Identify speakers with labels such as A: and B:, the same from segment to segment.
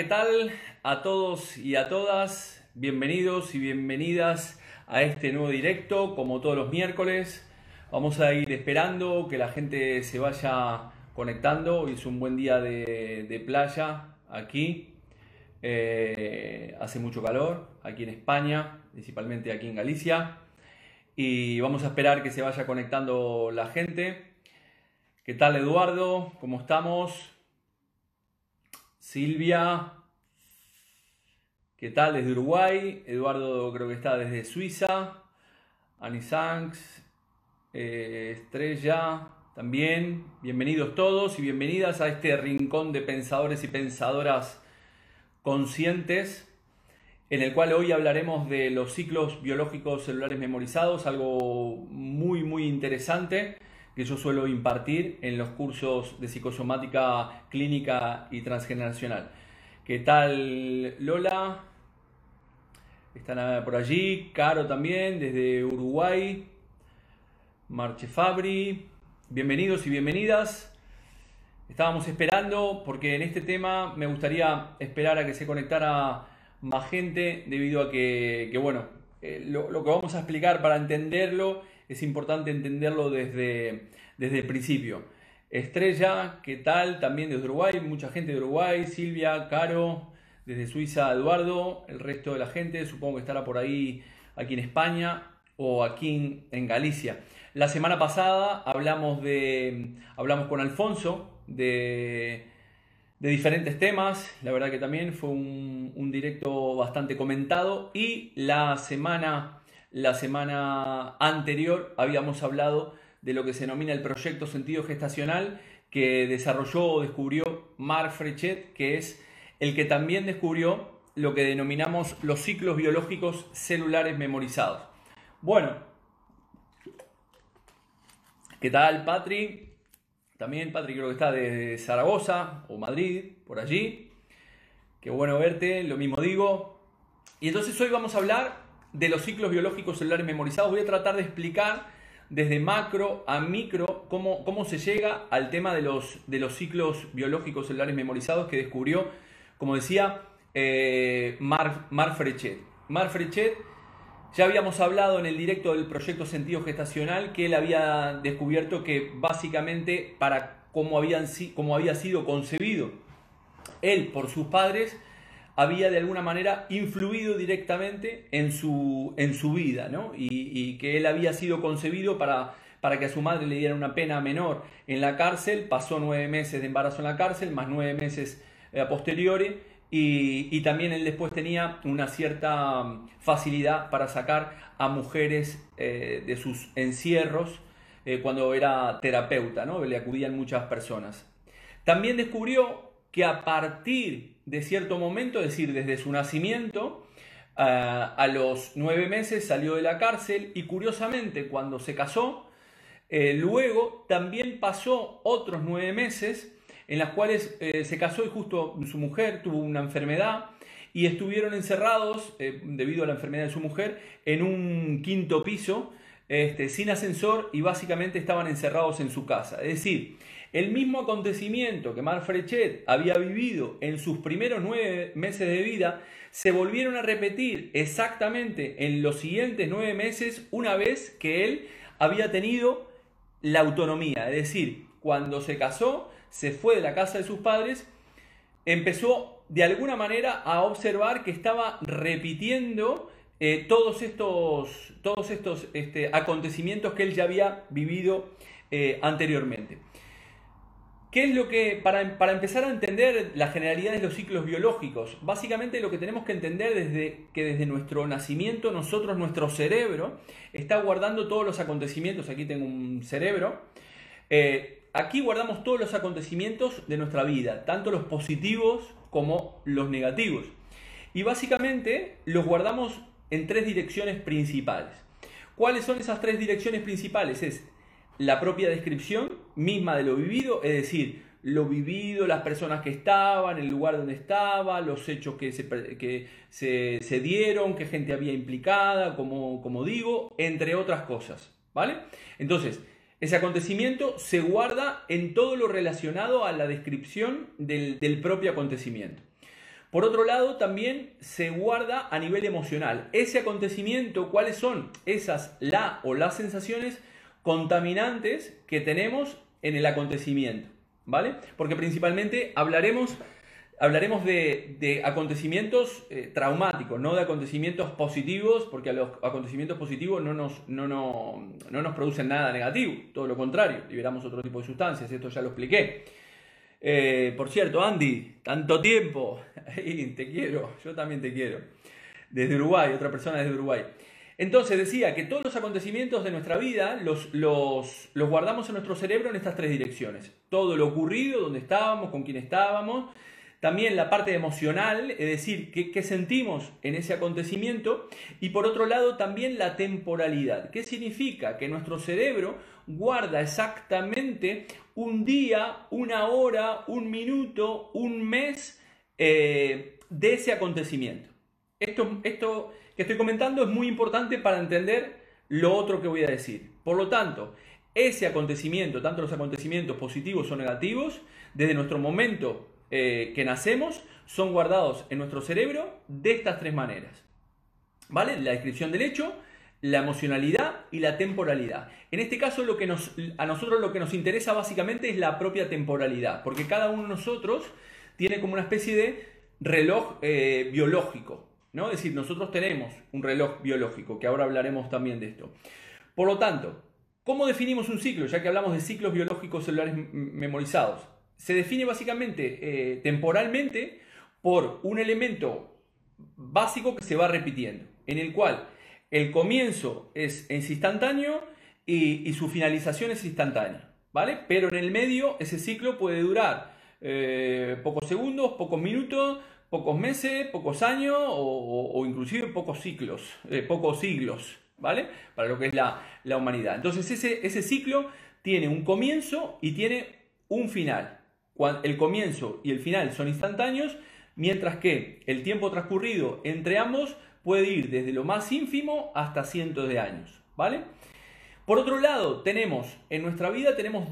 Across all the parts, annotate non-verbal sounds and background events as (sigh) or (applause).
A: ¿qué tal a todos y a todas? Bienvenidos y bienvenidas a este nuevo directo, como todos los miércoles. Vamos a ir esperando que la gente se vaya conectando. Hoy es un buen día de, playa aquí. Eh, hace mucho calor aquí en España, principalmente aquí en Galicia. Y vamos a esperar que se vaya conectando la gente. ¿Qué tal Eduardo? ¿Cómo estamos? Silvia, ¿qué tal desde Uruguay? Eduardo creo que está desde Suiza. Anisanks, eh, Estrella, también. Bienvenidos todos y bienvenidas a este rincón de pensadores y pensadoras conscientes, en el cual hoy hablaremos de los ciclos biológicos celulares memorizados, algo muy, muy interesante que yo suelo impartir en los cursos de psicosomática clínica y transgeneracional. ¿Qué tal Lola? Están por allí, Caro también, desde Uruguay, Marche Fabri, bienvenidos y bienvenidas. Estábamos esperando porque en este tema me gustaría esperar a que se conectara más gente debido a que, bueno, eh, lo, lo que vamos a explicar para entenderlo es importante entenderlo desde, desde el principio. Estrella, ¿qué tal? También desde Uruguay, mucha gente de Uruguay, Silvia, Caro, desde Suiza, Eduardo, el resto de la gente, supongo que estará por ahí aquí en España o aquí en, Galicia. La semana pasada hablamos, de, hablamos con Alfonso de, de diferentes temas, la verdad que también fue un, un directo bastante comentado y la semana la semana anterior habíamos hablado de lo que se denomina el proyecto sentido gestacional que desarrolló o descubrió Marc Frechet, que es el que también descubrió lo que denominamos los ciclos biológicos celulares memorizados. Bueno, ¿qué tal Patri? También Patri creo que está de Zaragoza o Madrid, por allí. Qué bueno verte, lo mismo digo. Y entonces hoy vamos a hablar de los ciclos biológicos celulares memorizados. Voy a tratar de explicar desde macro a micro cómo, cómo se llega al tema de los, de los ciclos biológicos celulares memorizados que descubrió, como decía, eh, Marc, Frechet. Marc Frechet, ya habíamos hablado en el directo del proyecto Sentido Gestacional que él había descubierto que básicamente para cómo, habían, cómo había sido concebido él por sus padres, había de alguna manera influido directamente en su, en su vida, ¿no? Y, que él había sido concebido para, para que a su madre le diera una pena menor en la cárcel, pasó nueve meses de embarazo en la cárcel, más nueve meses eh, a posteriori, y, también él después tenía una cierta mm, facilidad para sacar a mujeres eh, de sus encierros eh, cuando era terapeuta, ¿no? Le acudían muchas personas. También descubrió que a partir de cierto momento, es decir, desde su nacimiento, a los nueve meses salió de la cárcel y curiosamente cuando se casó, eh, luego también pasó otros nueve meses en las cuales eh, se casó y justo su mujer tuvo una enfermedad y estuvieron encerrados, eh, debido a la enfermedad de su mujer, en un quinto piso, este, sin ascensor y básicamente estaban encerrados en su casa. Es decir, el mismo acontecimiento que Marc Frechet había vivido en sus primeros nueve meses de vida, se volvieron a repetir exactamente en los siguientes nueve meses una vez que él había tenido la autonomía. Es decir, cuando se casó, se fue de la casa de sus padres, empezó de alguna manera a observar que estaba repitiendo eh, todos estos, todos estos este, acontecimientos que él ya había vivido eh, anteriormente. ¿Qué es lo que, para, empezar a entender la generalidad de los ciclos biológicos? Básicamente lo que tenemos que entender desde que desde nuestro nacimiento nosotros, nuestro cerebro, está guardando todos los acontecimientos. Aquí tengo un cerebro. Eh, aquí guardamos todos los acontecimientos de nuestra vida, tanto los positivos como los negativos. Y básicamente los guardamos en tres direcciones principales. ¿Cuáles son esas tres direcciones principales? Es la propia descripción misma de lo vivido, es decir, lo vivido, las personas que estaban, el lugar donde estaba, los hechos que se, que se, dieron, qué gente había implicada, como, como digo, entre otras cosas. ¿Vale? Entonces, ese acontecimiento se guarda en todo lo relacionado a la descripción del, del propio acontecimiento. Por otro lado, también se guarda a nivel emocional. Ese acontecimiento, ¿cuáles son esas la o las sensaciones contaminantes que tenemos en el acontecimiento? ¿Vale? Porque principalmente hablaremos, hablaremos de, acontecimientos eh, traumáticos, no de acontecimientos positivos, porque a los acontecimientos positivos no nos, no, no, no nos producen nada negativo, todo lo contrario, liberamos otro tipo de sustancias, esto ya lo expliqué. Eh, por cierto, Andy, tanto tiempo. (laughs) te quiero, yo también te quiero. Desde Uruguay, otra persona desde Uruguay. Entonces decía que todos los acontecimientos de nuestra vida los, guardamos en nuestro cerebro en estas tres direcciones. Todo lo ocurrido, dónde estábamos, con quién estábamos. También la parte emocional, es decir, qué, qué sentimos en ese acontecimiento. Y por otro lado también la temporalidad. ¿Qué significa? Que nuestro cerebro guarda exactamente un día, una hora, un minuto, un mes eh, de ese acontecimiento. Esto, esto que estoy comentando es muy importante para entender lo otro que voy a decir. Por lo tanto, ese acontecimiento, tanto los acontecimientos positivos o negativos, desde nuestro momento eh, que nacemos, son guardados en nuestro cerebro de estas tres maneras. ¿Vale? La descripción del hecho, la emocionalidad y la temporalidad. En este caso, lo que nos, a nosotros lo que nos interesa básicamente es la propia temporalidad, porque cada uno de nosotros tiene como una especie de reloj eh, biológico, ¿no? Es decir, nosotros tenemos un reloj biológico, que ahora hablaremos también de esto. Por lo tanto, ¿cómo definimos un ciclo? Ya que hablamos de ciclos biológicos celulares memorizados. Se define básicamente eh, temporalmente por un elemento básico que se va repitiendo, en el cual el comienzo es, instantáneo y, su finalización es instantánea, ¿vale? Pero en el medio ese ciclo puede durar eh, pocos segundos, pocos minutos, pocos meses, pocos años o, inclusive pocos ciclos, eh, pocos siglos, ¿vale? Para lo que es la, humanidad. Entonces ese, ese ciclo tiene un comienzo y tiene un final. El comienzo y el final son instantáneos, mientras que el tiempo transcurrido entre ambos puede ir desde lo más ínfimo hasta cientos de años, ¿vale? Por otro lado, tenemos, en nuestra vida tenemos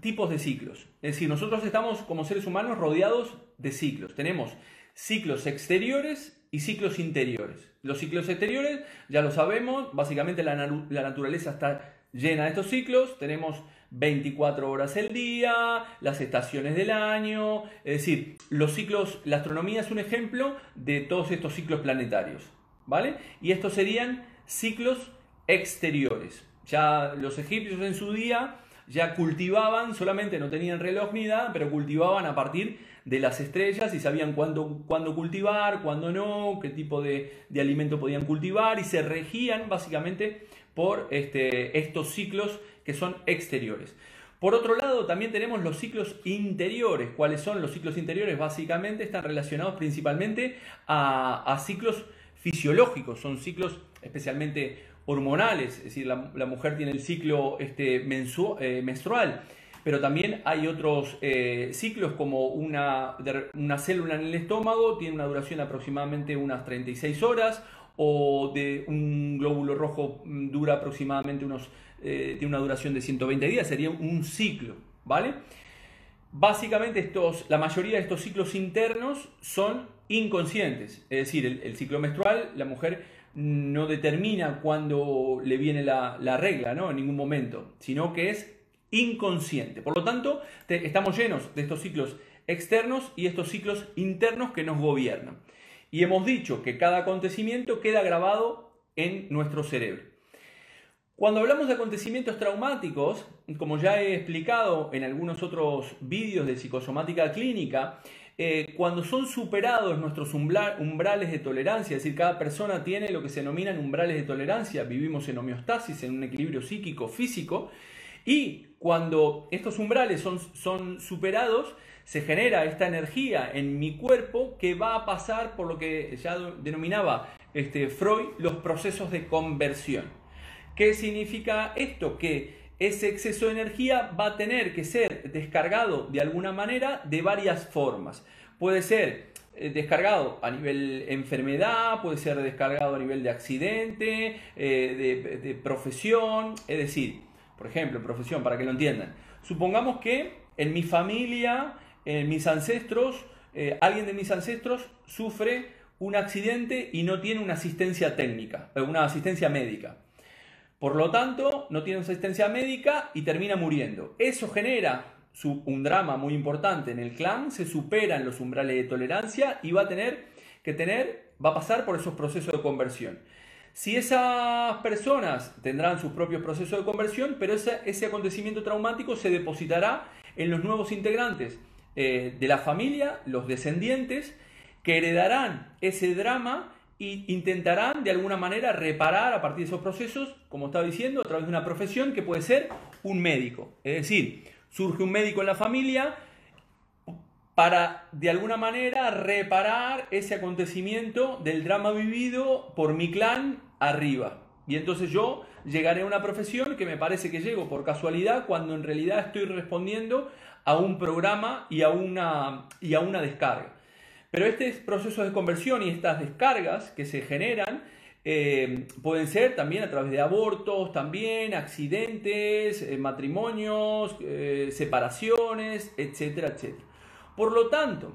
A: tipos de ciclos. Es decir, nosotros estamos como seres humanos rodeados de ciclos. Tenemos ciclos exteriores y ciclos interiores. Los ciclos exteriores, ya lo sabemos, básicamente la, naturaleza está llena de estos ciclos. Tenemos 24 horas el día, las estaciones del año, es decir, los ciclos, la astronomía es un ejemplo de todos estos ciclos planetarios, ¿vale? Y estos serían ciclos exteriores. Ya los egipcios en su día ya cultivaban, solamente no tenían reloj ni nada, pero cultivaban a partir de las estrellas y sabían cuándo, cuándo cultivar, cuándo no, qué tipo de, de, alimento podían cultivar y se regían básicamente por este, estos ciclos que son exteriores. Por otro lado, también tenemos los ciclos interiores. ¿Cuáles son los ciclos interiores? Básicamente están relacionados principalmente a, ciclos fisiológicos, son ciclos especialmente hormonales, es decir, la, mujer tiene el ciclo este, eh, menstrual, pero también hay otros eh, ciclos como una, una célula en el estómago, tiene una duración aproximadamente unas 36 horas, o de un glóbulo rojo mm, dura aproximadamente unos, eh, una duración de 120 días, sería un ciclo, ¿vale? Básicamente estos, la mayoría de estos ciclos internos son inconscientes, es decir, el, ciclo menstrual, la mujer no determina cuándo le viene la, regla, ¿no? En ningún momento, sino que es inconsciente. Por lo tanto, estamos llenos de estos ciclos externos y estos ciclos internos que nos gobiernan. Y hemos dicho que cada acontecimiento queda grabado en nuestro cerebro. Cuando hablamos de acontecimientos traumáticos, como ya he explicado en algunos otros vídeos de psicosomática clínica, eh, cuando son superados nuestros umbrales de tolerancia, es decir, cada persona tiene lo que se denominan umbrales de tolerancia, vivimos en homeostasis, en un equilibrio psíquico, físico, y cuando estos umbrales son, son superados, se genera esta energía en mi cuerpo que va a pasar por lo que ya denominaba este, Freud los procesos de conversión. ¿Qué significa esto? Que ese exceso de energía va a tener que ser descargado de alguna manera de varias formas. Puede ser eh, descargado a nivel enfermedad, puede ser descargado a nivel de accidente, eh, de, profesión, es decir, por ejemplo, profesión, para que lo entiendan. Supongamos que en mi familia mis ancestros eh, alguien de mis ancestros sufre un accidente y no tiene una asistencia técnica, eh, una asistencia médica. Por lo tanto, no tiene asistencia médica y termina muriendo. Eso genera un drama muy importante en el clan, se superan los umbrales de tolerancia y va a tener que tener, va a pasar por esos procesos de conversión. Si esas personas tendrán sus propios procesos de conversión, pero ese, acontecimiento traumático se depositará en los nuevos integrantes eh, de la familia, los descendientes, que heredarán ese drama e intentarán de alguna manera reparar a partir de esos procesos, como estaba diciendo, a través de una profesión que puede ser un médico. Es decir, surge un médico en la familia para de alguna manera reparar ese acontecimiento del drama vivido por mi clan arriba. Y entonces yo llegaré a una profesión que me parece que llego por casualidad cuando en realidad estoy respondiendo a un programa y a una, y a una descarga. Pero este proceso de conversión y estas descargas que se generan eh, pueden ser también a través de abortos, también accidentes, eh, matrimonios, eh, separaciones, etcétera, etcétera. Por lo tanto,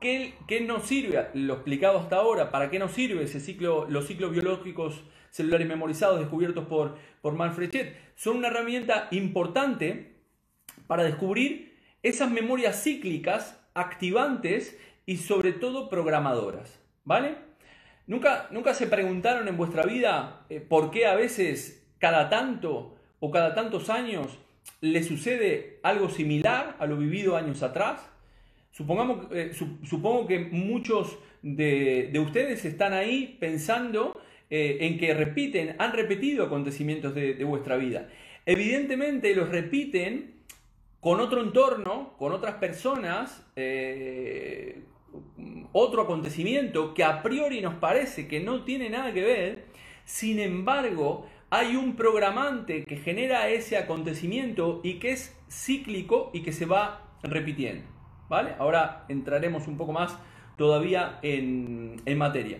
A: ¿qué, ¿qué, nos sirve? Lo explicado hasta ahora, ¿para qué nos sirve ese ciclo, los ciclos biológicos celulares memorizados descubiertos por, por Manfred? Son una herramienta importante para descubrir esas memorias cíclicas activantes y sobre todo programadoras, ¿vale? ¿Nunca, nunca se preguntaron en vuestra vida eh, por qué a veces cada tanto o cada tantos años le sucede algo similar a lo vivido años atrás? Supongamos, eh, supongo que muchos de, ustedes están ahí pensando eh, en que repiten, han repetido acontecimientos de, vuestra vida. Evidentemente los repiten con otro entorno, con otras personas, otro acontecimiento que a priori nos parece que no tiene nada que ver, sin embargo, hay un programante que genera ese acontecimiento y que es cíclico y que se va repitiendo. ¿Vale? Ahora entraremos un poco más todavía en, materia.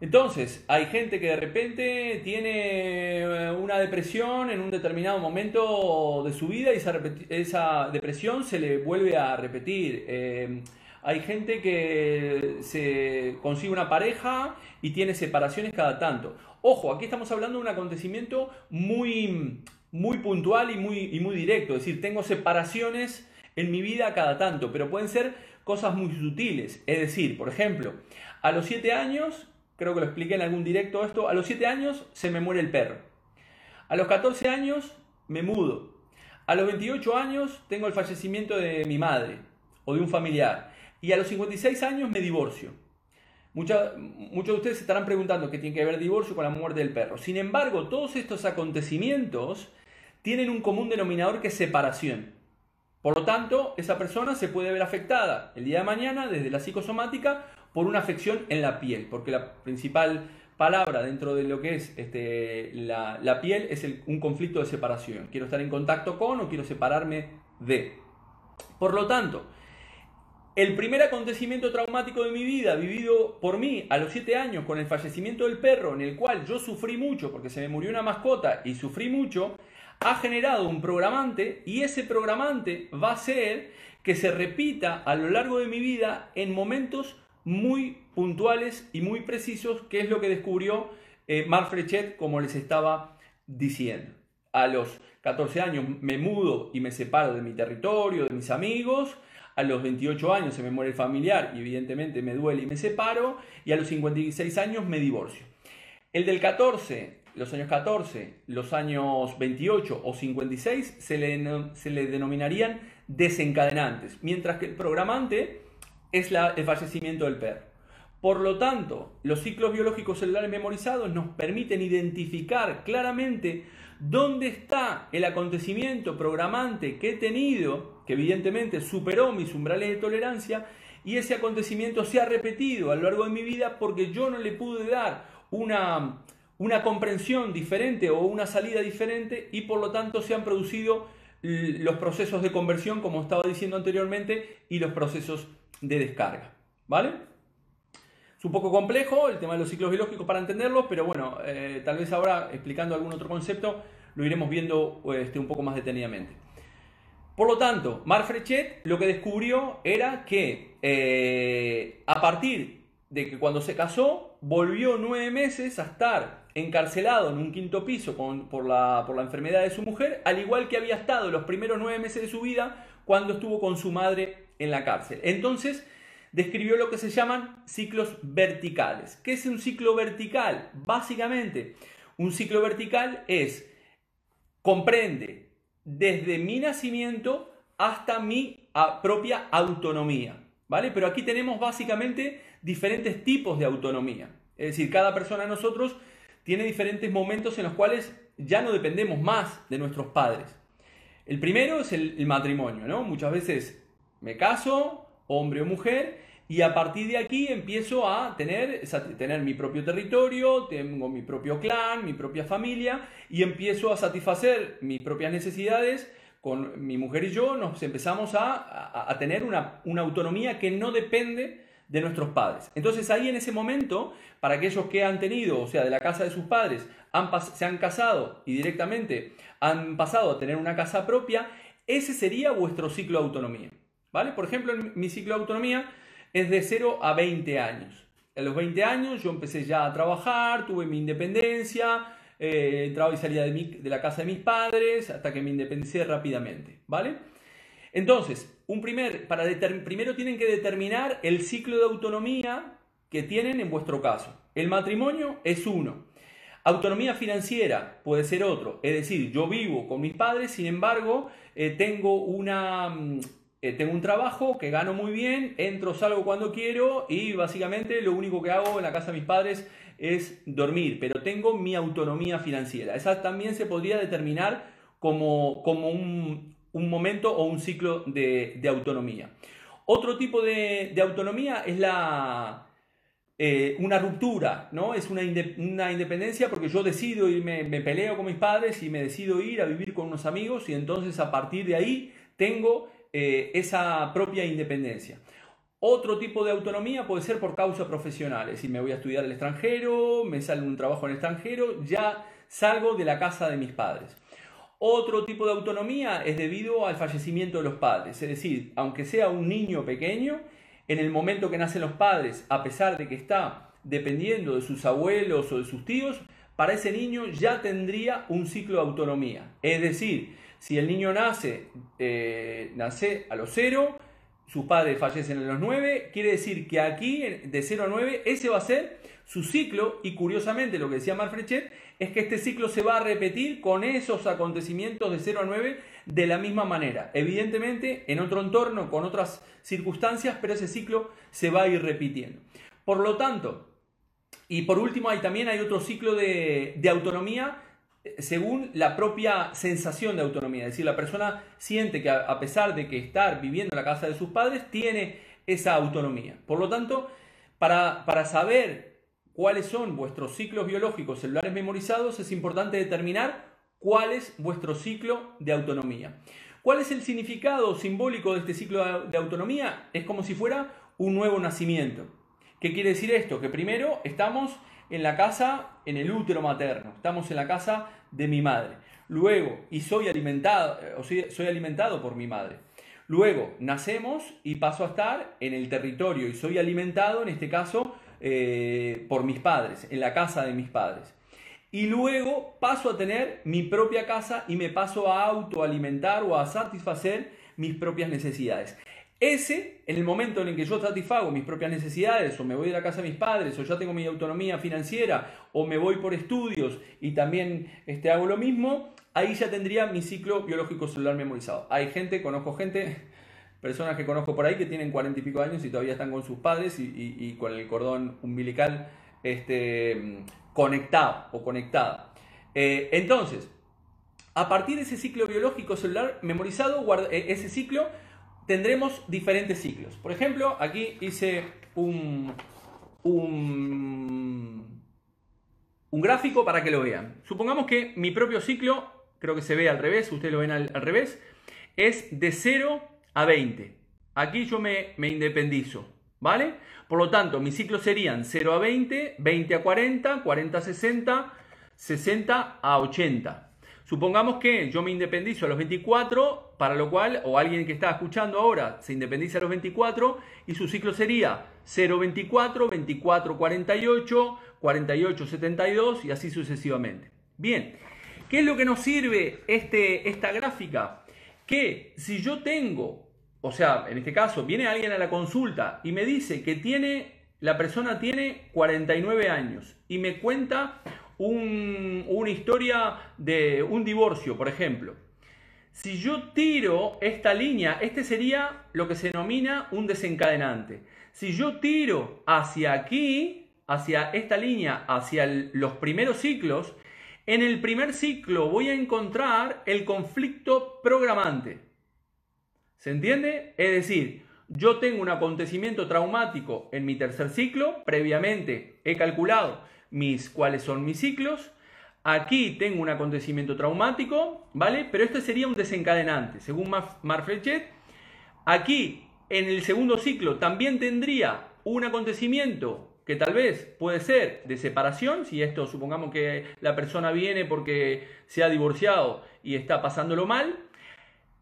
A: Entonces, hay gente que de repente tiene eh, una depresión en un determinado momento de su vida y esa, esa depresión se le vuelve a repetir. Eh, hay gente que se consigue una pareja y tiene separaciones cada tanto. Ojo, aquí estamos hablando de un acontecimiento muy, muy puntual y muy, y muy directo. Es decir, tengo separaciones en mi vida cada tanto, pero pueden ser cosas muy sutiles. Es decir, por ejemplo, a los 7 años, creo que lo expliqué en algún directo esto, a los 7 años se me muere el perro. A los 14 años me mudo. A los 28 años tengo el fallecimiento de mi madre o de un familiar y a los 56 años me divorcio. muchos de ustedes se estarán preguntando qué tiene que ver divorcio con la muerte del perro. Sin embargo, todos estos acontecimientos tienen un común denominador que es separación. Por lo tanto, esa persona se puede ver afectada el día de mañana desde la psicosomática por una afección en la piel, porque la principal palabra dentro de lo que es este, la, piel es un conflicto de separación. Quiero estar en contacto con o quiero separarme de. Por lo tanto, el primer acontecimiento traumático de mi vida, vivido por mí a los 7 años con el fallecimiento del perro, en el cual yo sufrí mucho porque se me murió una mascota y sufrí mucho, ha generado un programante y ese programante va a ser que se repita a lo largo de mi vida en momentos muy puntuales y muy precisos, que es lo que descubrió eh, Marfrechet, como les estaba diciendo. A los 14 años me mudo y me separo de mi territorio, de mis amigos, a los 28 años se me muere el familiar y evidentemente me duele y me separo, y a los 56 años me divorcio. El del 14, los años 14, los años 28 o 56 se le, se le denominarían desencadenantes, mientras que el programante es la, el fallecimiento del perro. Por lo tanto, los ciclos biológicos celulares memorizados nos permiten identificar claramente dónde está el acontecimiento programante que he tenido, que evidentemente superó mis umbrales de tolerancia, y ese acontecimiento se ha repetido a lo largo de mi vida porque yo no le pude dar una, una comprensión diferente o una salida diferente y por lo tanto se han producido los procesos de conversión, como estaba diciendo anteriormente, y los procesos de descarga. ¿Vale? Es un poco complejo el tema de los ciclos biológicos para entenderlos, pero bueno, eh, tal vez ahora explicando algún otro concepto lo iremos viendo este, un poco más detenidamente. Por lo tanto, Marfrechet lo que descubrió era que eh, a partir de que cuando se casó, volvió nueve meses a estar encarcelado en un quinto piso por, la, enfermedad de su mujer, al igual que había estado los primeros nueve meses de su vida cuando estuvo con su madre en la cárcel. Entonces, describió lo que se llaman ciclos verticales. ¿Qué es un ciclo vertical? Básicamente, un ciclo vertical es, comprende desde mi nacimiento hasta mi propia autonomía. ¿Vale? Pero aquí tenemos básicamente diferentes tipos de autonomía. Es decir, cada persona de nosotros tiene diferentes momentos en los cuales ya no dependemos más de nuestros padres. El primero es el, matrimonio, ¿no? Muchas veces me caso, hombre o mujer, y a partir de aquí empiezo a tener, tener mi propio territorio, tengo mi propio clan, mi propia familia, y empiezo a satisfacer mis propias necesidades. Con mi mujer y yo nos empezamos a, tener una, una autonomía que no depende de nuestros padres. Entonces ahí en ese momento, para aquellos que han tenido, o sea, de la casa de sus padres, se han casado y directamente han pasado a tener una casa propia, ese sería vuestro ciclo de autonomía. ¿Vale? Por ejemplo, mi ciclo de autonomía es de 0 a 20 años. A los 20 años yo empecé ya a trabajar, tuve mi independencia, eh, entraba y salía de, de la casa de mis padres hasta que me independicé rápidamente. ¿Vale? Entonces, un primer, para primero tienen que determinar el ciclo de autonomía que tienen en vuestro caso. El matrimonio es uno. Autonomía financiera puede ser otro. Es decir, yo vivo con mis padres, sin embargo, eh, tengo, una, mm, eh, tengo un trabajo que gano muy bien, entro, salgo cuando quiero y básicamente lo único que hago en la casa de mis padres es dormir, pero tengo mi autonomía financiera. Esa también se podría determinar como, como un, un momento o un ciclo de, autonomía. Otro tipo de, autonomía es la, eh, una ruptura, ¿no? Es una, independencia porque yo decido irme, me peleo con mis padres y me decido ir a vivir con unos amigos y entonces a partir de ahí tengo eh, esa propia independencia. Otro tipo de autonomía puede ser por causa profesional, es decir, me voy a estudiar al extranjero, me sale un trabajo en el extranjero, ya salgo de la casa de mis padres. Otro tipo de autonomía es debido al fallecimiento de los padres, es decir, aunque sea un niño pequeño, en el momento que nacen los padres, a pesar de que está dependiendo de sus abuelos o de sus tíos, para ese niño ya tendría un ciclo de autonomía. Es decir, si el niño nace, eh, nace a los cero, sus padres fallecen a los nueve, quiere decir que aquí, de 0 a 9, ese va a ser su ciclo y curiosamente lo que decía Marfrechet es que este ciclo se va a repetir con esos acontecimientos de 0 a 9 de la misma manera. Evidentemente en otro entorno, con otras circunstancias, pero ese ciclo se va a ir repitiendo. Por lo tanto, y por último hay, también hay otro ciclo de, de autonomía eh, según la propia sensación de autonomía. Es decir, la persona siente que a pesar de que estar viviendo en la casa de sus padres, tiene esa autonomía. Por lo tanto, para, para saber cuáles son vuestros ciclos biológicos celulares memorizados, es importante determinar cuál es vuestro ciclo de autonomía. ¿Cuál es el significado simbólico de este ciclo de autonomía? Es como si fuera un nuevo nacimiento. ¿Qué quiere decir esto? Que primero estamos en la casa, en el útero materno, estamos en la casa de mi madre. Luego, y soy alimentado, eh, soy alimentado por mi madre. Luego, nacemos y paso a estar en el territorio y soy alimentado, en este caso, eh, por mis padres, en la casa de mis padres. Y luego paso a tener mi propia casa y me paso a autoalimentar o a satisfacer mis propias necesidades. Ese, en el momento en el que yo satisfago mis propias necesidades, o me voy de la casa de mis padres, o ya tengo mi autonomía financiera, o me voy por estudios y también este, hago lo mismo, ahí ya tendría mi ciclo biológico celular memorizado. Hay gente, conozco gente personas que conozco por ahí que tienen cuarenta y pico años y todavía están con sus padres y, con el cordón umbilical este, conectado o conectada. Eh, entonces, a partir de ese ciclo biológico celular memorizado, eh, ese ciclo, tendremos diferentes ciclos. Por ejemplo, aquí hice un, un, un gráfico para que lo vean. Supongamos que mi propio ciclo, creo que se ve al revés, ustedes lo ven al, al revés, es de 0 a 20. Aquí yo me, me independizo, ¿vale? Por lo tanto, mis ciclos serían 0 a 20, 20 a 40, 40 a 60, 60 a 80. Supongamos que yo me independizo a los 24, para lo cual, o alguien que está escuchando ahora se independiza a los 24 y su ciclo sería 024, 24, 48, 48, 72 y así sucesivamente. Bien, ¿qué es lo que nos sirve este, esta gráfica? Que si yo tengo, o sea, en este caso, viene alguien a la consulta y me dice que tiene, la persona tiene 49 años y me cuenta una historia de un divorcio, por ejemplo. Si yo tiro esta línea, este sería lo que se denomina un desencadenante. Si yo tiro hacia aquí, hacia esta línea, hacia los primeros ciclos, en el primer ciclo voy a encontrar el conflicto programante. ¿Se entiende? Es decir, yo tengo un acontecimiento traumático en mi tercer ciclo, previamente he calculado mis, cuáles son mis ciclos. Aquí tengo un acontecimiento traumático, ¿vale? Pero este sería un desencadenante, según Marflechet. Aquí, en el segundo ciclo, también tendría un acontecimiento que tal vez puede ser de separación, si esto supongamos que la persona viene porque se ha divorciado y está pasándolo mal,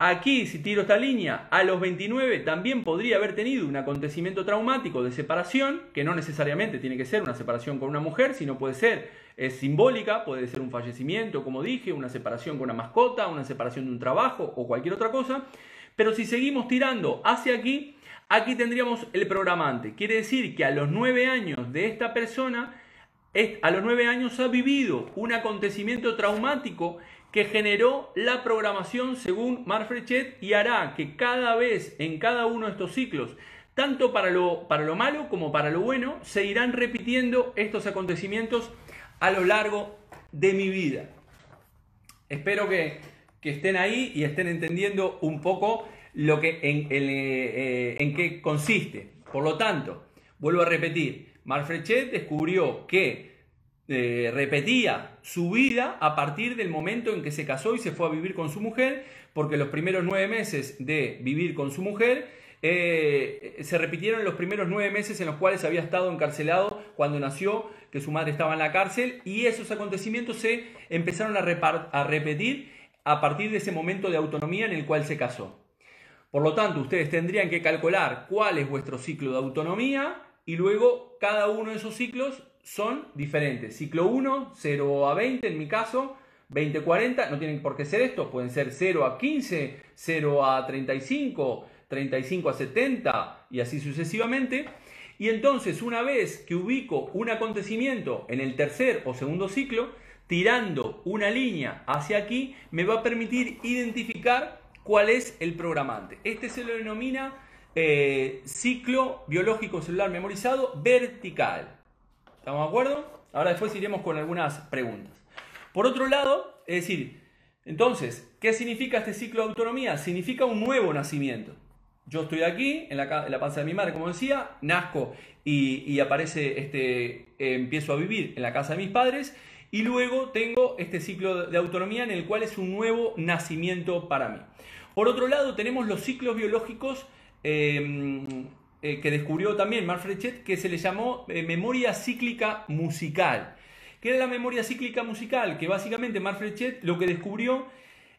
A: Aquí, si tiro esta línea, a los 29 también podría haber tenido un acontecimiento traumático de separación, que no necesariamente tiene que ser una separación con una mujer, sino puede ser simbólica, puede ser un fallecimiento, como dije, una separación con una mascota, una separación de un trabajo o cualquier otra cosa. Pero si seguimos tirando hacia aquí, aquí tendríamos el programante. Quiere decir que a los 9 años de esta persona, a los 9 años ha vivido un acontecimiento traumático que generó la programación según Marfrechet y hará que cada vez en cada uno de estos ciclos, tanto para lo, para lo malo como para lo bueno, se irán repitiendo estos acontecimientos a lo largo de mi vida. Espero que, estén ahí y estén entendiendo un poco lo que, en, eh, en qué consiste. Por lo tanto, vuelvo a repetir, Marfrechet descubrió que eh, repetía su vida a partir del momento en que se casó y se fue a vivir con su mujer, porque los primeros nueve meses de vivir con su mujer eh, se repitieron los primeros nueve meses en los cuales había estado encarcelado cuando nació, que su madre estaba en la cárcel, y esos acontecimientos se empezaron a repetir a partir de ese momento de autonomía en el cual se casó. Por lo tanto, ustedes tendrían que calcular cuál es vuestro ciclo de autonomía y luego cada uno de esos ciclos son diferentes. Ciclo 1, 0 a 20 en mi caso, 20 a 40, no tienen por qué ser esto, pueden ser 0 a 15, 0 a 35, 35 a 70 y así sucesivamente. Y entonces una vez que ubico un acontecimiento en el tercer o segundo ciclo, tirando una línea hacia aquí, me va a permitir identificar cuál es el programante. Este se lo denomina eh, ciclo biológico celular memorizado vertical. ¿Estamos de acuerdo? Ahora después iremos con algunas preguntas. Por otro lado, es decir, entonces, ¿qué significa este ciclo de autonomía? Significa un nuevo nacimiento. Yo estoy aquí, en la, panza de mi madre, como decía, nazco y, aparece, este, empiezo a vivir en la casa de mis padres y luego tengo este ciclo de autonomía en el cual es un nuevo nacimiento para mí. Por otro lado, tenemos los ciclos biológicos eh, eh, que descubrió también Marfrechet, que se le llamó eh, memoria cíclica musical. ¿Qué era la memoria cíclica musical? Que básicamente Marfrechet lo que descubrió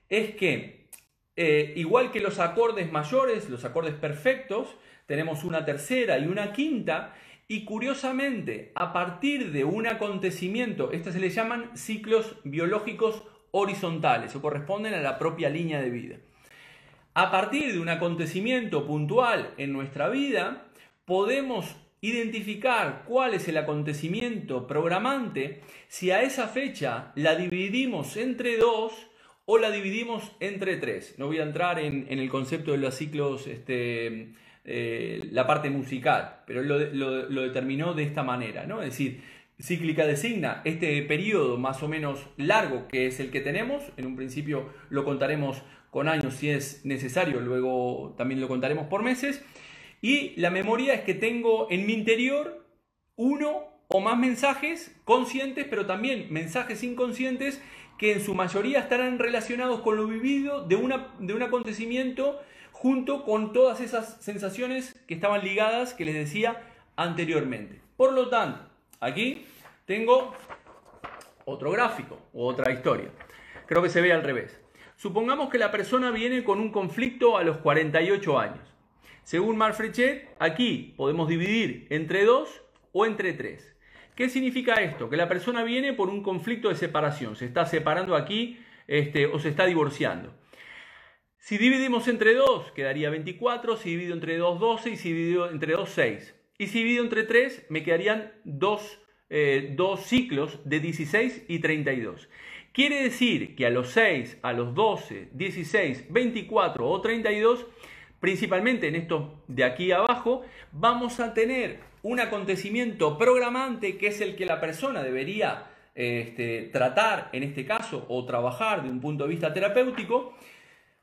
A: es que, eh, igual que los acordes mayores, los acordes perfectos, tenemos una tercera y una quinta, y curiosamente, a partir de un acontecimiento, estos se le llaman ciclos biológicos horizontales, o corresponden a la propia línea de vida. A partir de un acontecimiento puntual en nuestra vida, podemos identificar cuál es el acontecimiento programante si a esa fecha la dividimos entre dos o la dividimos entre tres. No voy a entrar en, el concepto de los ciclos, este, eh, la parte musical, pero lo, lo, determinó de esta manera, ¿no? Es decir, cíclica designa este periodo más o menos largo que es el que tenemos, en un principio lo contaremos con años si es necesario, luego también lo contaremos por meses. Y la memoria es que tengo en mi interior uno o más mensajes conscientes, pero también mensajes inconscientes que en su mayoría estarán relacionados con lo vivido de, una, de un acontecimiento junto con todas esas sensaciones que estaban ligadas, que les decía anteriormente. Por lo tanto, aquí tengo otro gráfico, otra historia. creo que se ve al revés. Supongamos que la persona viene con un conflicto a los 48 años. Según Marfrechet, aquí podemos dividir entre 2 o entre 3. ¿Qué significa esto? Que la persona viene por un conflicto de separación, se está separando aquí este, o se está divorciando. Si dividimos entre 2, quedaría 24, si divido entre 2, 12 y si divido entre 2, 6. Y si divido entre 3, me quedarían dos, eh, dos ciclos de 16 y 32. Quiere decir que a los 6, a los 12, 16, 24 o 32, principalmente en esto de aquí abajo, vamos a tener un acontecimiento programante que es el que la persona debería este, tratar en este caso o trabajar de un punto de vista terapéutico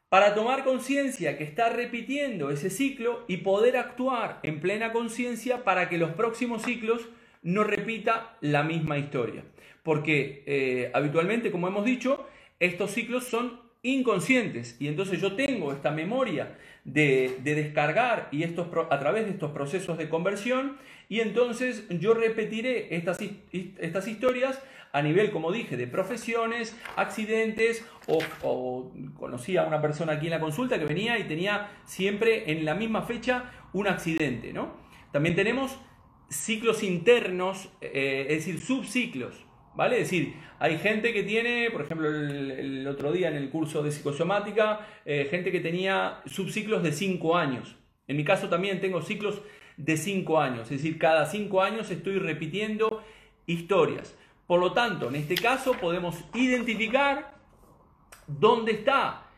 A: para tomar conciencia que está repitiendo ese ciclo y poder actuar en plena conciencia para que los próximos ciclos no repita la misma historia. Porque eh, habitualmente, como hemos dicho, estos ciclos son inconscientes y entonces yo tengo esta memoria de, descargar y estos, a través de estos procesos de conversión y entonces yo repetiré estas, estas historias a nivel, como dije, de profesiones, accidentes o, conocí a una persona aquí en la consulta que venía y tenía siempre en la misma fecha un accidente, ¿no? También tenemos ciclos internos, eh, es decir, subciclos, ¿vale? Es decir, hay gente que tiene, por ejemplo, el, otro día en el curso de psicosomática, eh, gente que tenía subciclos de 5 años. En mi caso también tengo ciclos de 5 años, es decir, cada 5 años estoy repitiendo historias. Por lo tanto, en este caso podemos identificar dónde está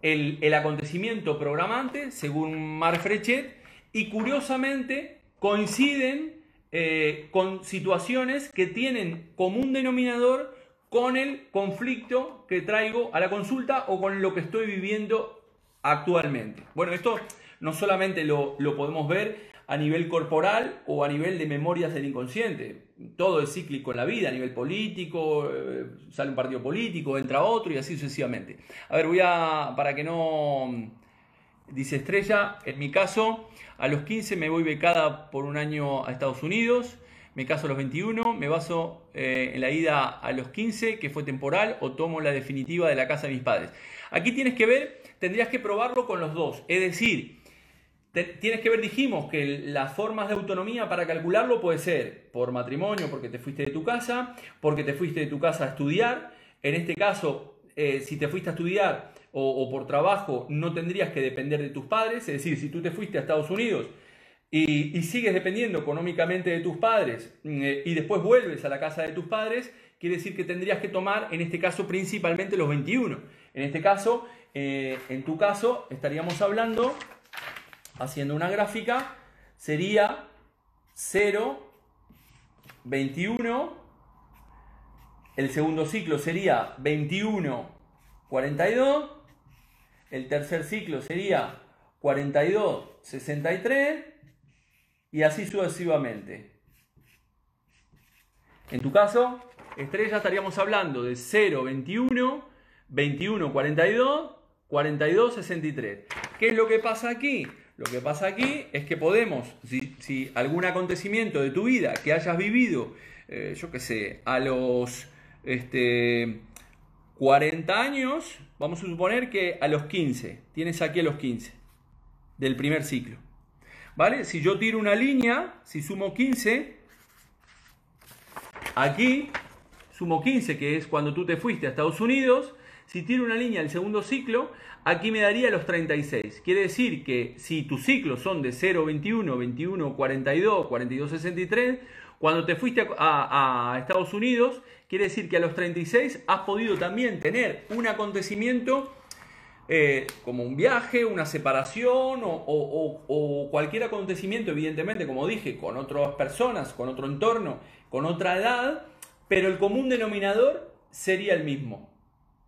A: el, acontecimiento programante, según Marc Frechet, y curiosamente coinciden eh, con situaciones que tienen común denominador con el conflicto que traigo a la consulta o con lo que estoy viviendo actualmente. Bueno, esto no solamente lo, lo podemos ver a nivel corporal o a nivel de memorias del inconsciente. Todo es cíclico en la vida, a nivel político, eh, sale un partido político, entra otro y así sucesivamente. A ver, voy a, para que no, dice Estrella, en mi caso, a los 15 me voy becada por un año a Estados Unidos, me caso a los 21, me baso eh, en la ida a los 15, que fue temporal, o tomo la definitiva de la casa de mis padres. Aquí tienes que ver, tendrías que probarlo con los dos, es decir, tienes que ver, dijimos, que las formas de autonomía para calcularlo puede ser por matrimonio, porque te fuiste de tu casa, porque te fuiste de tu casa a estudiar. En este caso, eh, si te fuiste a estudiar o, por trabajo, no tendrías que depender de tus padres. Es decir, si tú te fuiste a Estados Unidos y, sigues dependiendo económicamente de tus padres mm, eh, y después vuelves a la casa de tus padres, quiere decir que tendrías que tomar, en este caso, principalmente los 21. En este caso, eh, en tu caso, estaríamos hablando haciendo una gráfica, sería 0, 21, el segundo ciclo sería 21, 42, el tercer ciclo sería 42, 63 y así sucesivamente. En tu caso, estrella estaríamos hablando de 0, 21, 21, 42, 42, 63. ¿Qué es lo que pasa aquí? Lo que pasa aquí es que podemos, si, algún acontecimiento de tu vida que hayas vivido, eh, yo qué sé, a los este, 40 años, vamos a suponer que a los 15, tienes aquí a los 15 del primer ciclo. ¿Vale? Si yo tiro una línea, si sumo 15, aquí sumo 15, que es cuando tú te fuiste a Estados Unidos, si tiro una línea del segundo ciclo, aquí me daría los 36. Quiere decir que si tus ciclos son de 0, 21, 21, 42, 42, 63, cuando te fuiste a, Estados Unidos, quiere decir que a los 36 has podido también tener un acontecimiento eh, como un viaje, una separación o, o, cualquier acontecimiento, evidentemente, como dije, con otras personas, con otro entorno, con otra edad, pero el común denominador sería el mismo.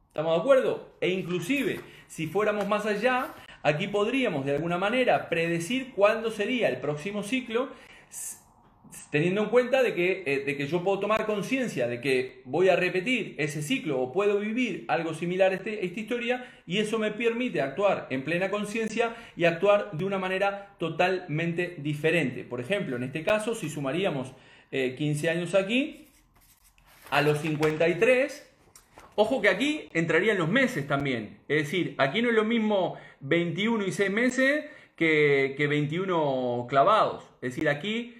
A: ¿Estamos de acuerdo? E inclusive, si fuéramos más allá, aquí podríamos de alguna manera predecir cuándo sería el próximo ciclo, teniendo en cuenta de que, eh, de que yo puedo tomar conciencia de que voy a repetir ese ciclo o puedo vivir algo similar a, este, esta historia y eso me permite actuar en plena conciencia y actuar de una manera totalmente diferente. Por ejemplo, en este caso, si sumaríamos 15 eh, años aquí, a los 53, Ojo que aquí entrarían los meses también. Es decir, aquí no es lo mismo 21 y 6 meses que, que 21 clavados. Es decir, aquí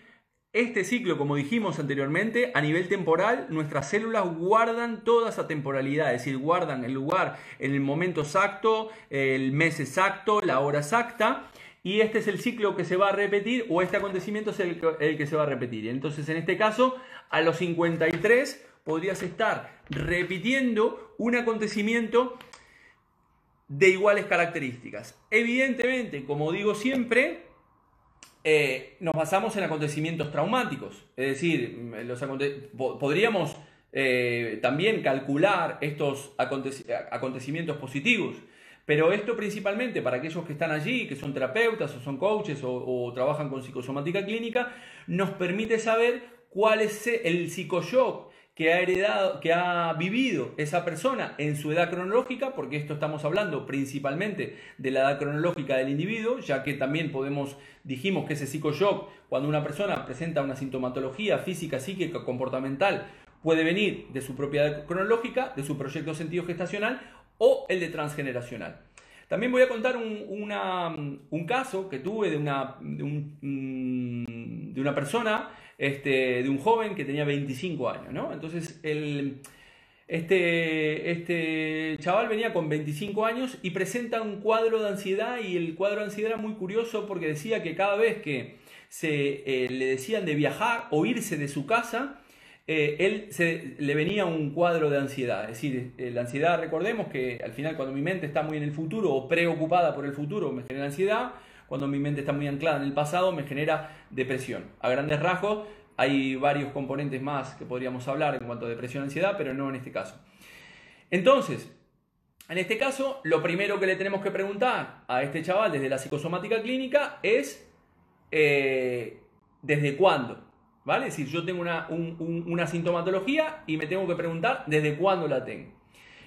A: este ciclo, como dijimos anteriormente, a nivel temporal, nuestras células guardan toda esa temporalidad, es decir, guardan el lugar en el momento exacto, el mes exacto, la hora exacta, y este es el ciclo que se va a repetir, o este acontecimiento es el, que se va a repetir. Entonces, en este caso, a los 53 podrías estar repitiendo un acontecimiento de iguales características. Evidentemente, como digo siempre, eh, nos basamos en acontecimientos traumáticos. Es decir, los podríamos eh, también calcular estos acontecimientos positivos. Pero esto principalmente para aquellos que están allí, que son terapeutas o son coaches o, o trabajan con psicosomática clínica, nos permite saber cuál es el psicoshock que ha heredado, que ha vivido esa persona en su edad cronológica, porque esto estamos hablando principalmente de la edad cronológica del individuo, ya que también podemos, dijimos que ese psicoshock, cuando una persona presenta una sintomatología física, psíquica, comportamental, puede venir de su propia edad cronológica, de su proyecto sentido gestacional o el de transgeneracional. También voy a contar un, caso que tuve de una, de, mm, una persona este, de un joven que tenía 25 años, ¿no? Entonces, el, este, este chaval venía con 25 años y presenta un cuadro de ansiedad y el cuadro de ansiedad era muy curioso porque decía que cada vez que se, eh, le decían de viajar o irse de su casa, eh, él se, le venía un cuadro de ansiedad. Es decir, eh, la ansiedad, recordemos que al final cuando mi mente está muy en el futuro o preocupada por el futuro me genera ansiedad, cuando mi mente está muy anclada en el pasado me genera depresión. A grandes rasgos hay varios componentes más que podríamos hablar en cuanto a depresión y ansiedad, pero no en este caso. Entonces, en este caso, lo primero que le tenemos que preguntar a este chaval desde la psicosomática clínica es eh, ¿desde cuándo? ¿Vale? Es decir, yo tengo una, sintomatología y me tengo que preguntar desde cuándo la tengo.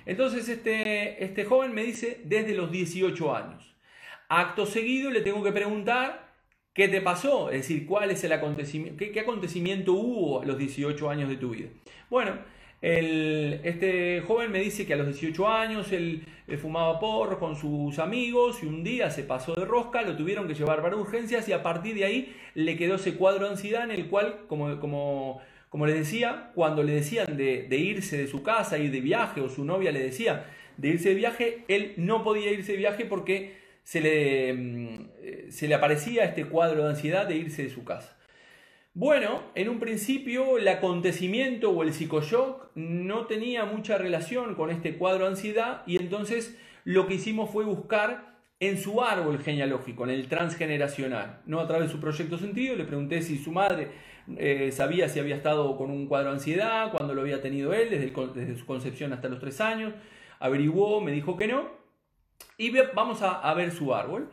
A: Entonces este, este joven me dice desde los 18 años. Acto seguido le tengo que preguntar qué te pasó, es decir, cuál es el acontecimiento, qué, acontecimiento hubo a los 18 años de tu vida. Bueno, este joven me dice que a los 18 años él, fumaba porro con sus amigos y un día se pasó de rosca, lo tuvieron que llevar para urgencias y a partir de ahí le quedó ese cuadro de ansiedad en el cual, como les decía, cuando le decían de, de irse de su casa, ir de viaje o su novia le decía de irse de viaje, él no podía irse de viaje porque se le, mm, se le aparecía este cuadro de ansiedad de irse de su casa. Bueno, en un principio el acontecimiento o el psicoshock no tenía mucha relación con este cuadro de ansiedad y entonces lo que hicimos fue buscar en su árbol genealógico, en el transgeneracional, no a través de su proyecto sentido, le pregunté si su madre eh, sabía si había estado con un cuadro de ansiedad, cuando lo había tenido él, desde, desde su concepción hasta los tres años, averiguó, me dijo que no, y vamos a, ver su árbol.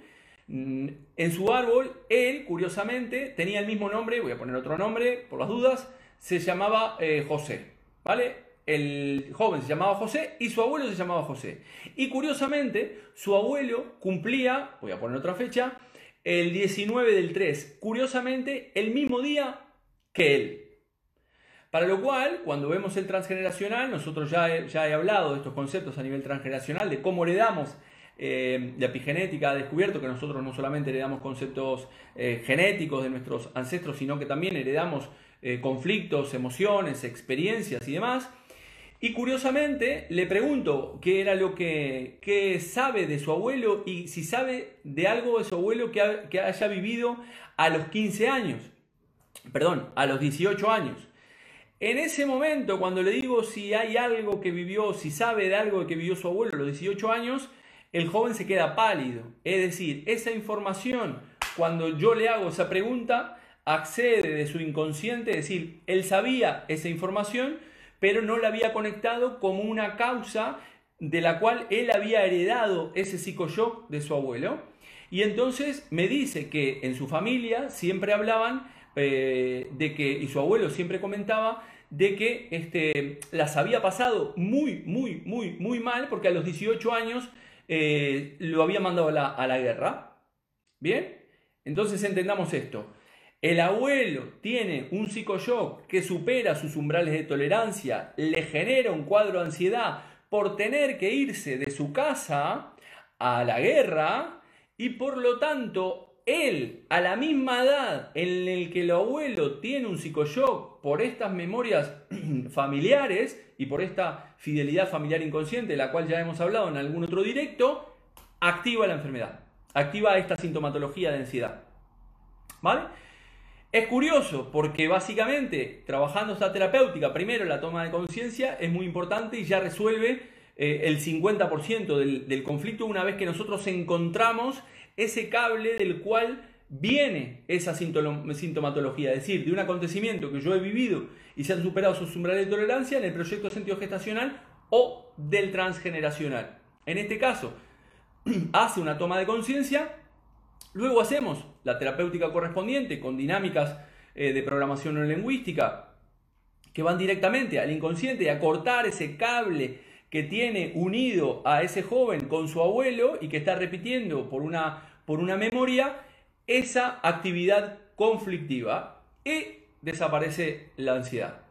A: Mm, en su árbol, él, curiosamente, tenía el mismo nombre, voy a poner otro nombre por las dudas, se llamaba eh, José, ¿vale? El joven se llamaba José y su abuelo se llamaba José. Y curiosamente, su abuelo cumplía, voy a poner otra fecha, el 19 del 3, curiosamente, el mismo día que él. Para lo cual, cuando vemos el transgeneracional, nosotros ya ya he hablado de estos conceptos a nivel transgeneracional, de cómo heredamos eh, la epigenética ha descubierto que nosotros no solamente heredamos conceptos eh, genéticos de nuestros ancestros, sino que también heredamos eh, conflictos, emociones, experiencias y demás. Y curiosamente le pregunto qué era lo que, sabe de su abuelo y si sabe de algo de su abuelo que, que haya vivido a los 15 años, perdón, a los 18 años. En ese momento, cuando le digo si hay algo que vivió, si sabe de algo que vivió su abuelo a los 18 años, el joven se queda pálido. Es decir, esa información, cuando yo le hago esa pregunta, accede de su inconsciente, es decir, él sabía esa información, pero no la había conectado como una causa de la cual él había heredado ese psicoshock de su abuelo. Y entonces me dice que en su familia siempre hablaban eh, de que, y su abuelo siempre comentaba, de que este, las había pasado muy, muy, muy, muy mal, porque a los 18 años eh, lo había mandado a la, guerra. ¿Bien? Entonces entendamos esto. El abuelo tiene un psicoshock que supera sus umbrales de tolerancia, le genera un cuadro de ansiedad por tener que irse de su casa a la guerra y por lo tanto él a la misma edad en el que el abuelo tiene un psicoshock por estas memorias (clears throat) familiares y por esta fidelidad familiar inconsciente de la cual ya hemos hablado en algún otro directo, activa la enfermedad, activa esta sintomatología de ansiedad. ¿Vale? Es curioso porque básicamente trabajando esta terapéutica, primero la toma de conciencia es muy importante y ya resuelve eh, el 50% del, del conflicto una vez que nosotros encontramos ese cable del cual viene esa sintomatología, es decir, de un acontecimiento que yo he vivido y se han superado sus umbrales de tolerancia en el proyecto sentido gestacional o del transgeneracional. En este caso, (clears throat) hace una toma de conciencia Luego hacemos la terapéutica correspondiente con dinámicas eh, de programación neurolingüística que van directamente al inconsciente y a cortar ese cable que tiene unido a ese joven con su abuelo y que está repitiendo por una, por una memoria esa actividad conflictiva y desaparece la ansiedad.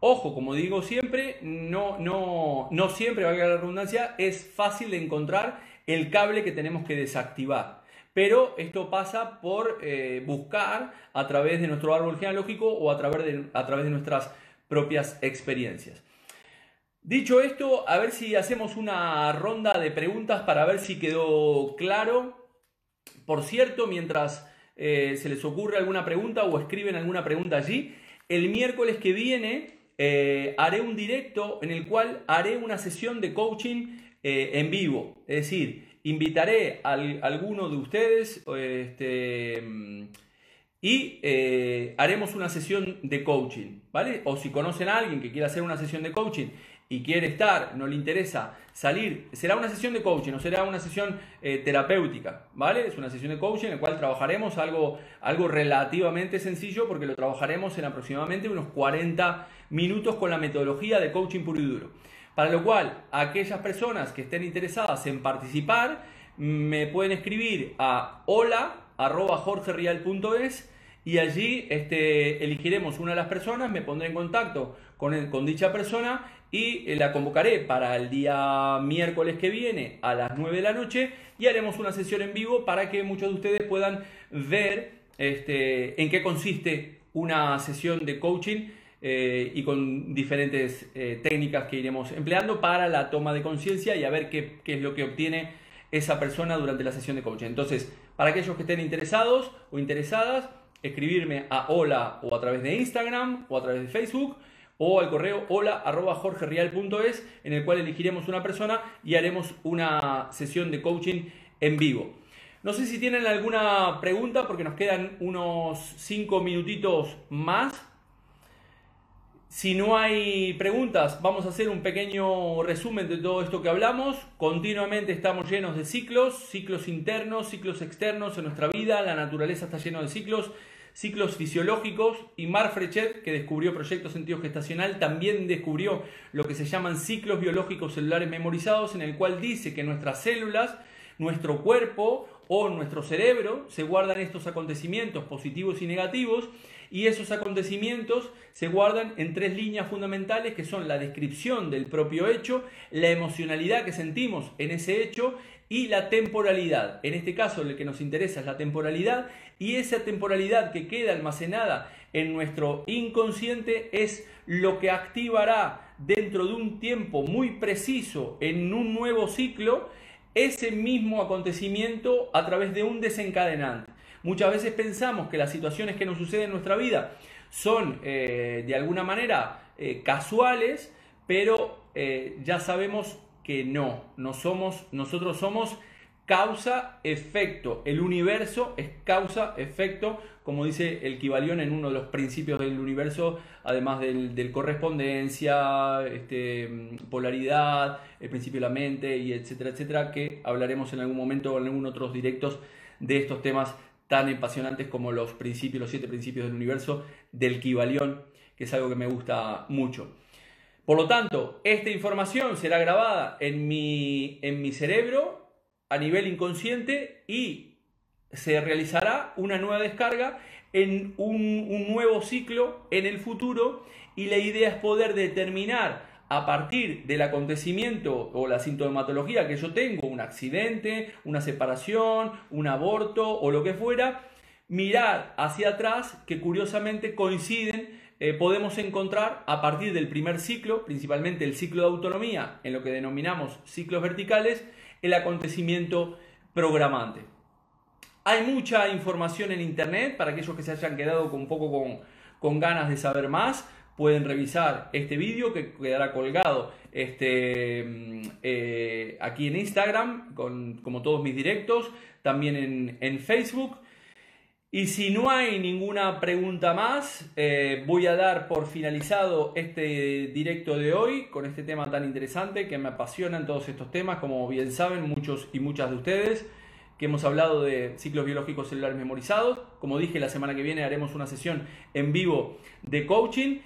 A: Ojo, como digo siempre, no, no, no siempre, valga la redundancia, es fácil de encontrar el cable que tenemos que desactivar pero esto pasa por eh, buscar a través de nuestro árbol genealógico o a través, de, a través de nuestras propias experiencias. Dicho esto, a ver si hacemos una ronda de preguntas para ver si quedó claro. Por cierto, mientras eh, se les ocurre alguna pregunta o escriben alguna pregunta allí, el miércoles que viene eh, haré un directo en el cual haré una sesión de coaching en vivo. Es decir, invitaré a alguno de ustedes este, y eh, haremos una sesión de coaching, ¿vale? O si conocen a alguien que quiera hacer una sesión de coaching y quiere estar, no le interesa salir, será una sesión de coaching, no será una sesión eh, terapéutica, ¿vale? Es una sesión de coaching en la cual trabajaremos algo, algo relativamente sencillo porque lo trabajaremos en aproximadamente unos 40 minutos con la metodología de coaching puro y duro. Para lo cual, aquellas personas que estén interesadas en participar, me pueden escribir a hola.jorgerial.es y allí este, elegiremos una de las personas, me pondré en contacto con, con dicha persona y la convocaré para el día miércoles que viene a las 9 de la noche y haremos una sesión en vivo para que muchos de ustedes puedan ver este, en qué consiste una sesión de coaching eh, y con diferentes eh, técnicas que iremos empleando para la toma de conciencia y a ver qué, qué, es lo que obtiene esa persona durante la sesión de coaching. Entonces, para aquellos que estén interesados o interesadas, escribirme a hola o a través de Instagram o a través de Facebook o al correo hola arroba es en el cual elegiremos una persona y haremos una sesión de coaching en vivo. No sé si tienen alguna pregunta porque nos quedan unos 5 minutitos más si no hay preguntas, vamos a hacer un pequeño resumen de todo esto que hablamos. Continuamente estamos llenos de ciclos, ciclos internos, ciclos externos en nuestra vida. La naturaleza está llena de ciclos, ciclos fisiológicos. Y Mark Frechet, que descubrió proyectos sentido gestacional, también descubrió lo que se llaman ciclos biológicos celulares memorizados, en el cual dice que nuestras células, nuestro cuerpo o nuestro cerebro se guardan estos acontecimientos positivos y negativos y esos acontecimientos se guardan en tres líneas fundamentales que son la descripción del propio hecho, la emocionalidad que sentimos en ese hecho y la temporalidad. En este caso lo que nos interesa es la temporalidad y esa temporalidad que queda almacenada en nuestro inconsciente es lo que activará dentro de un tiempo muy preciso en un nuevo ciclo ese mismo acontecimiento a través de un desencadenante. Muchas veces pensamos que las situaciones que nos suceden en nuestra vida son eh, de alguna manera eh, casuales, pero eh, ya sabemos que no, nosotros somos causa-efecto. El universo es causa-efecto, como dice el Kibalión en uno de los principios del universo, además del, correspondencia, este, polaridad, el principio de la mente, y etcétera, etcétera, que hablaremos en algún momento o en algún otros directos de estos temas tan apasionantes como los principios, los siete principios del universo del Kibalión, que es algo que me gusta mucho. Por lo tanto, esta información será grabada en mi, en mi cerebro a nivel inconsciente y se realizará una nueva descarga en un, un nuevo ciclo en el futuro y la idea es poder determinar a partir del acontecimiento o la sintomatología que yo tengo, un accidente, una separación, un aborto o lo que fuera, mirar hacia atrás que curiosamente coinciden, eh, podemos encontrar a partir del primer ciclo, principalmente el ciclo de autonomía, en lo que denominamos ciclos verticales, el acontecimiento programante. Hay mucha información en Internet para aquellos que se hayan quedado un poco con, con ganas de saber más pueden revisar este vídeo que quedará colgado este, mm, eh, aquí en Instagram, con, como todos mis directos, también en, Facebook. Y si no hay ninguna pregunta más, eh, voy a dar por finalizado este directo de hoy con este tema tan interesante que me apasionan todos estos temas, como bien saben muchos y muchas de ustedes que hemos hablado de ciclos biológicos celulares memorizados. Como dije, la semana que viene haremos una sesión en vivo de coaching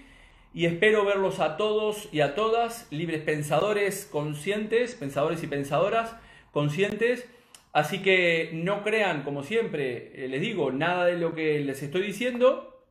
A: y espero verlos a todos y a todas, libres pensadores conscientes, pensadores y pensadoras conscientes. Así que no crean, como siempre, eh, les digo, nada de lo que les estoy diciendo.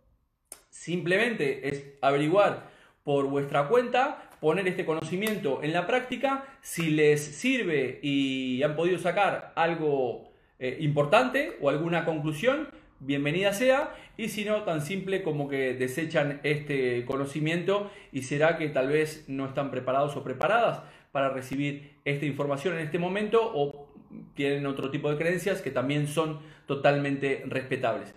A: Simplemente es averiguar por vuestra cuenta, poner este conocimiento en la práctica. Si les sirve y han podido sacar algo eh, importante o alguna conclusión, bienvenida sea, y si no, tan simple como que desechan este conocimiento y será que tal vez no están preparados o preparadas para recibir esta información en este momento o tienen otro tipo de creencias que también son totalmente respetables.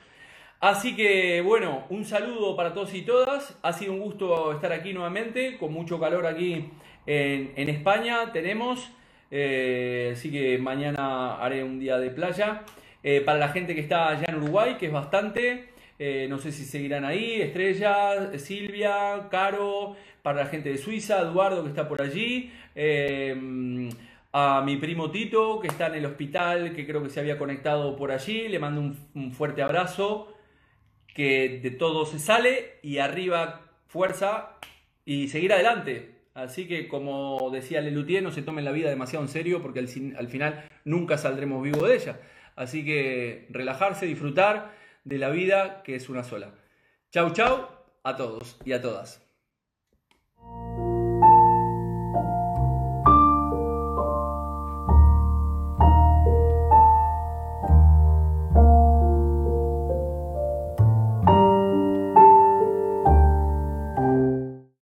A: Así que bueno, un saludo para todos y todas. Ha sido un gusto estar aquí nuevamente, con mucho calor aquí en, España tenemos. Eh, así que mañana haré un día de playa. Eh, para la gente que está allá en Uruguay, que es bastante, eh, no sé si seguirán ahí, Estrella, Silvia, Caro, para la gente de Suiza, Eduardo que está por allí, eh, a mi primo Tito que está en el hospital, que creo que se había conectado por allí, le mando un, fuerte abrazo, que de todo se sale y arriba fuerza y seguir adelante. Así que como decía Lelutier, no se tomen la vida demasiado en serio porque al final nunca saldremos vivos de ella. Así que relajarse, disfrutar de la vida que es una sola. Chau, chau a todos y a todas.